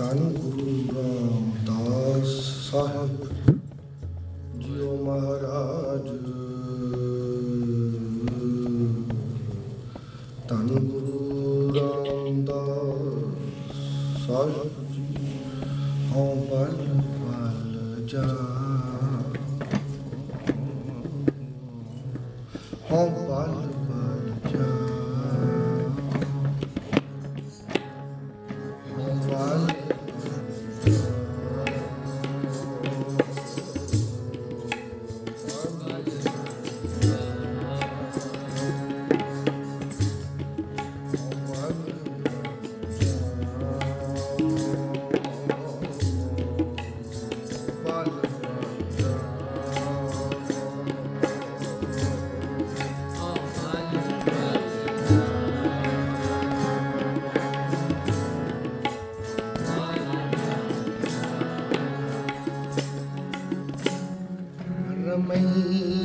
Pakistan und äh, da sah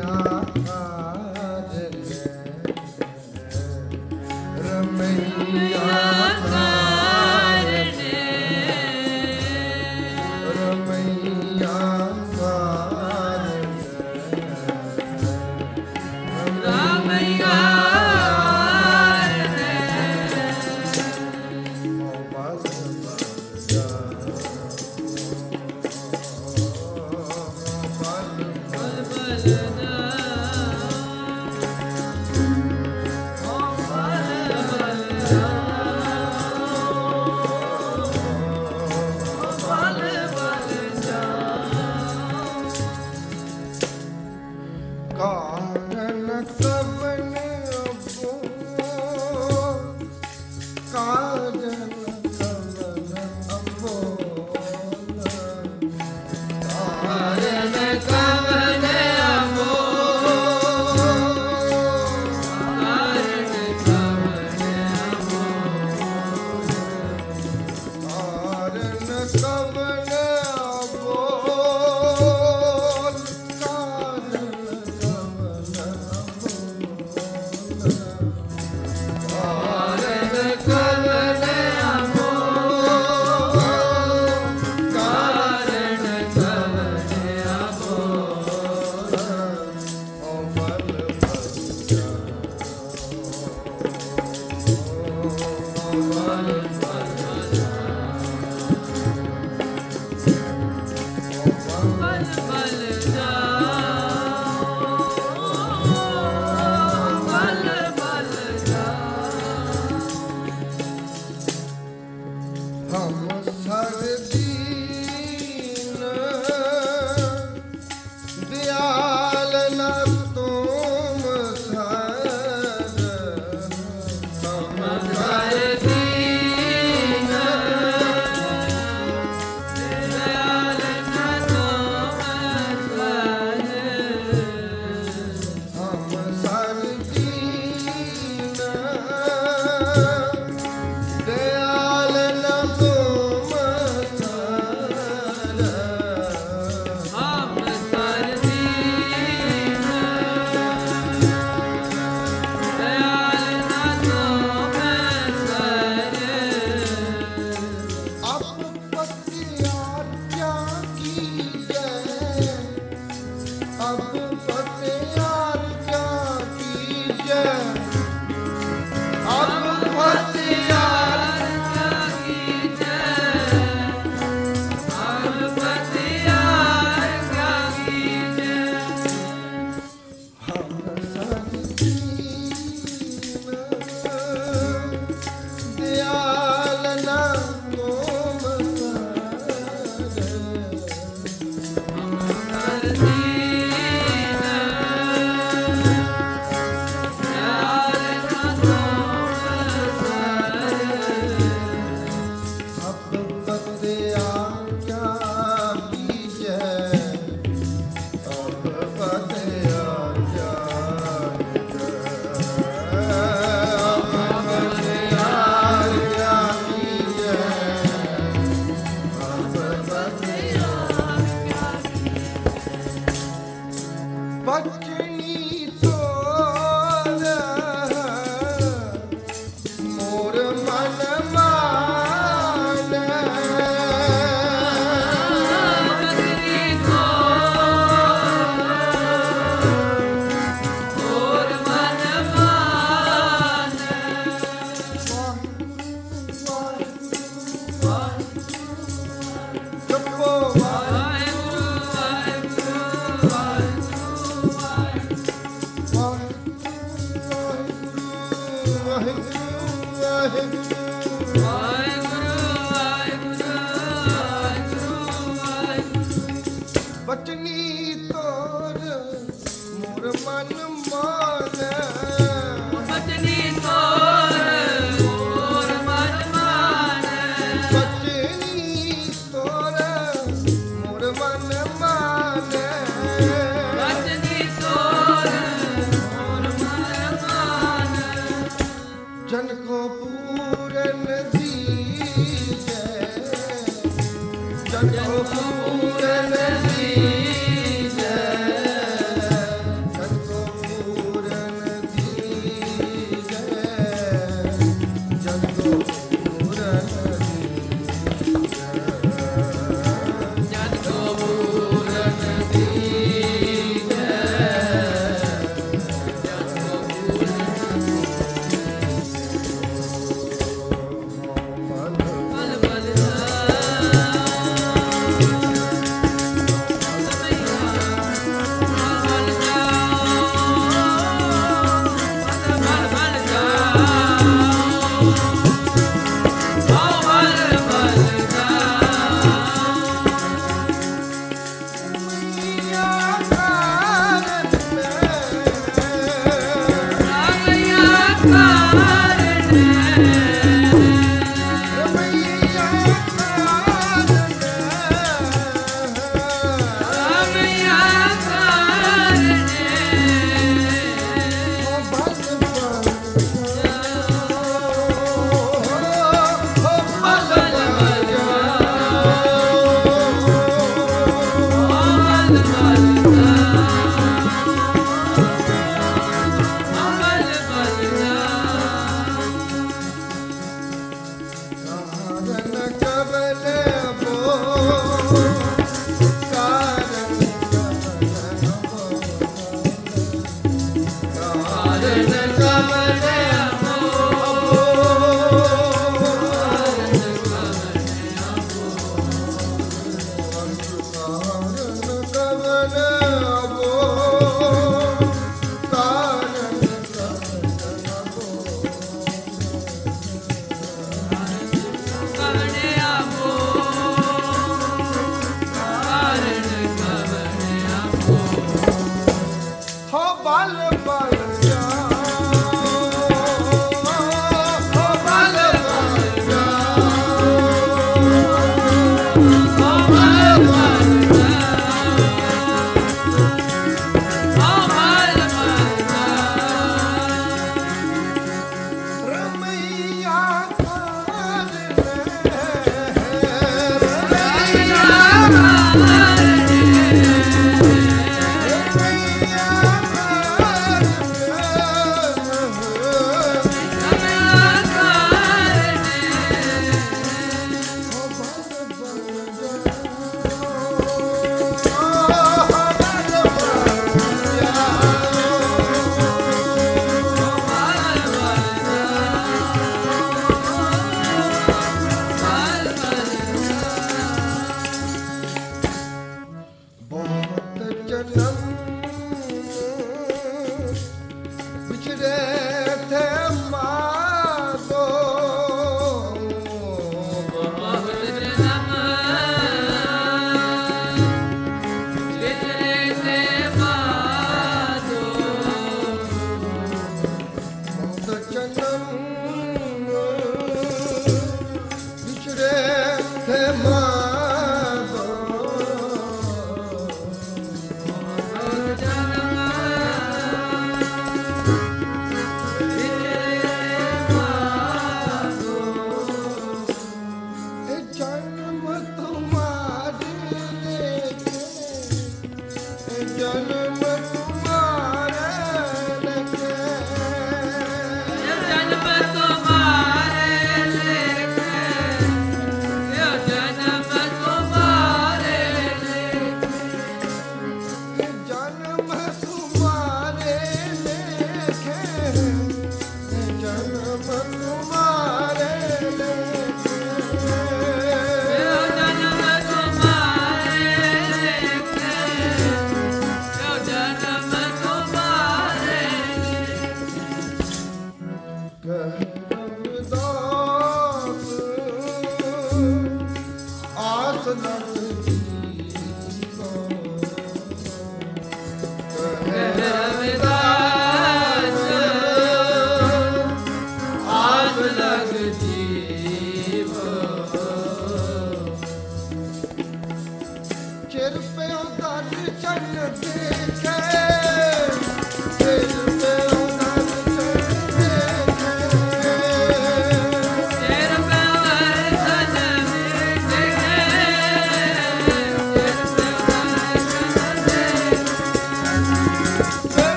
ਆ ஒரு மனம் மாலை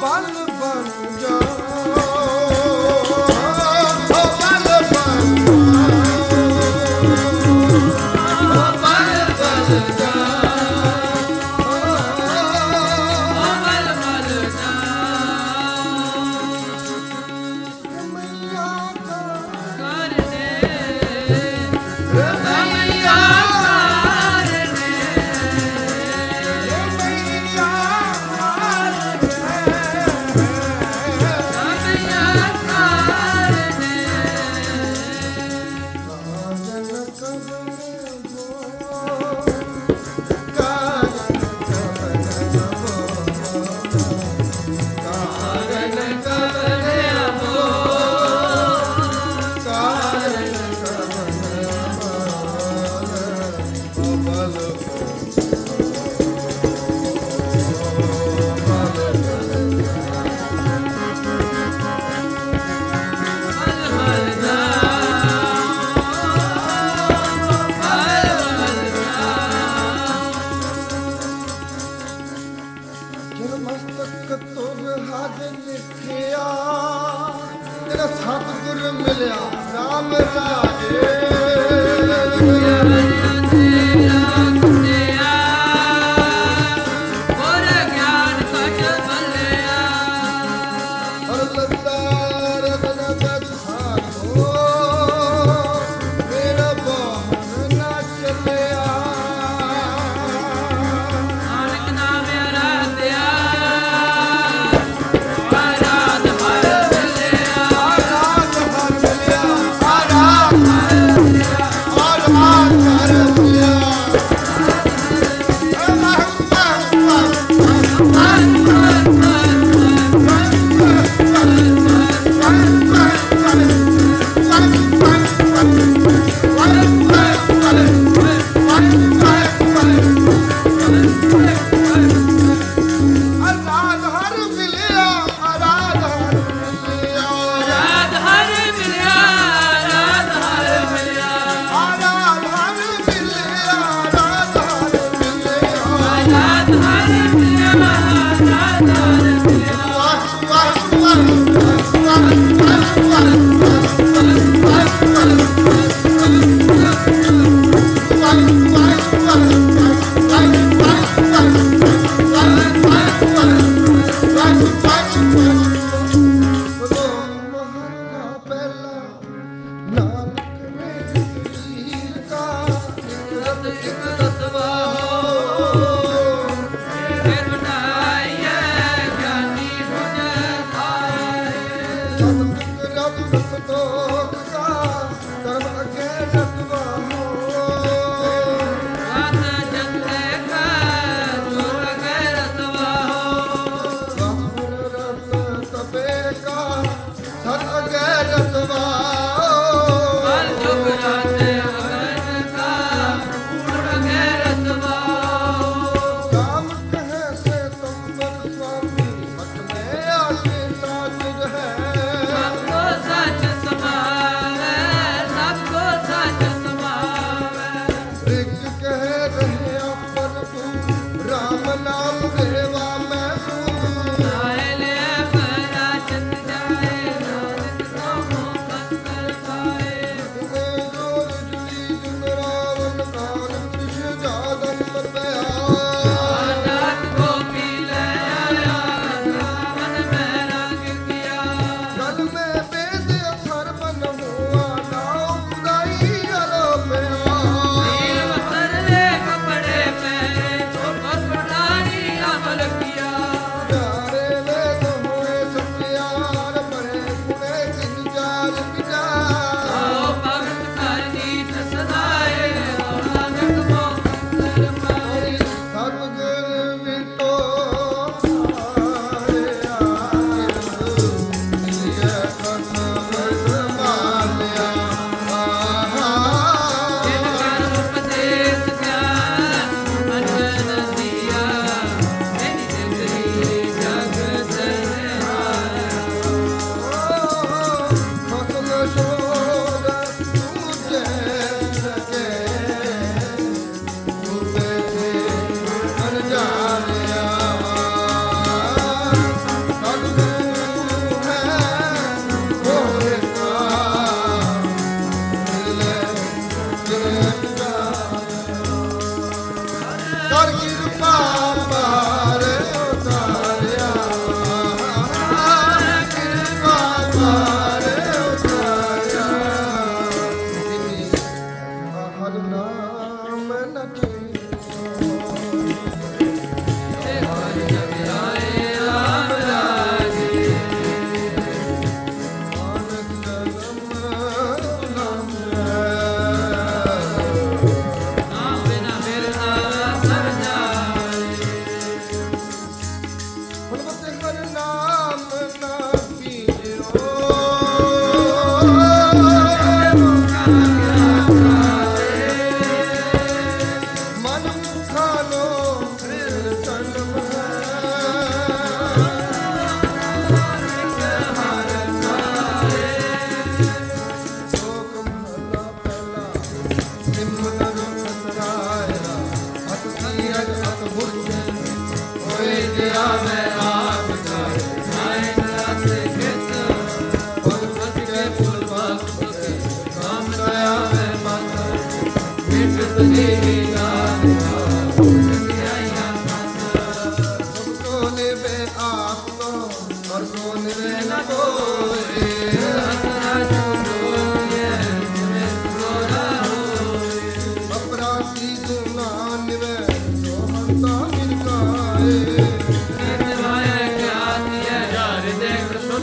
ਬਲ ਬਨ ਜਾ।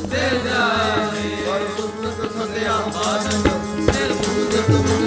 ਹਰ ਪੁਸਤਕ ਸਦਿਆ ਆਨੰਦ ਨਿਰ ਭੂਤ ਤੁਮਿ ਸਮਾਨੰ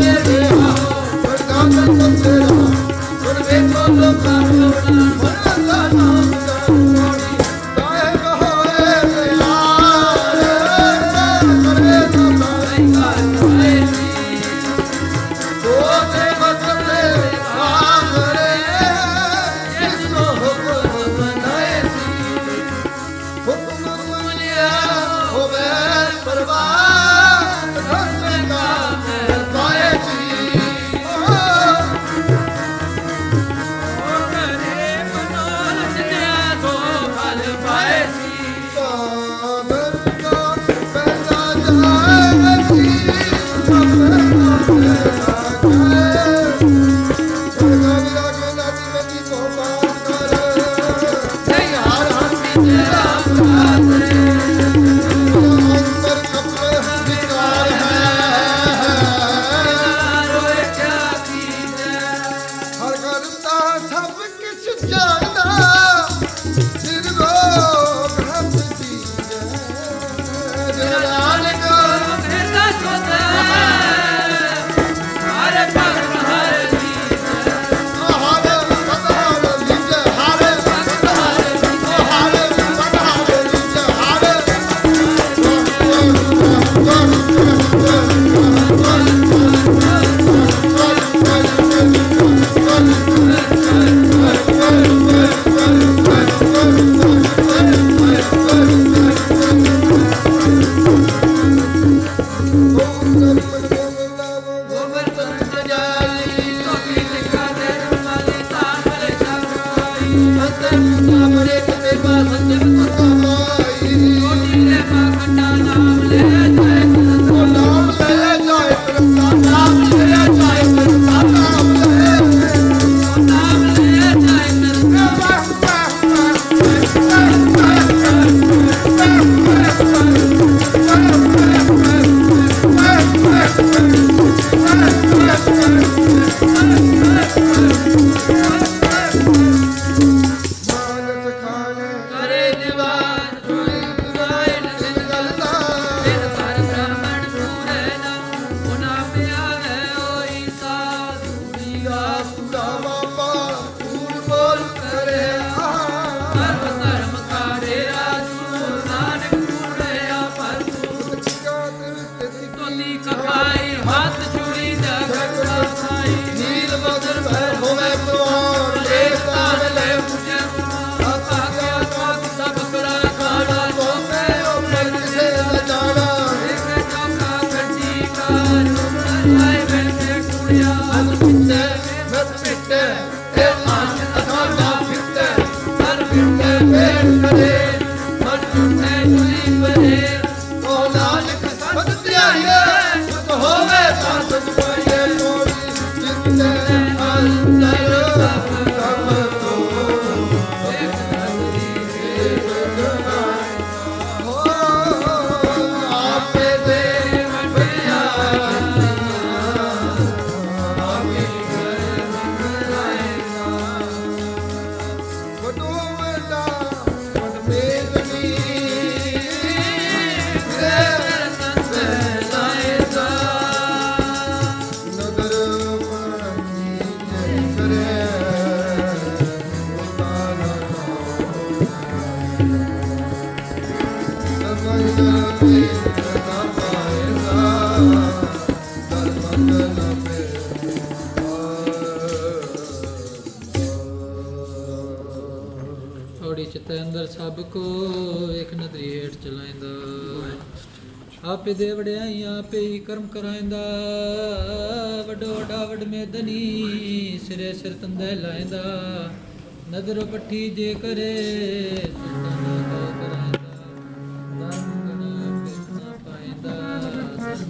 baby. ਪੱਠੀ ਜੇ ਕਰੇ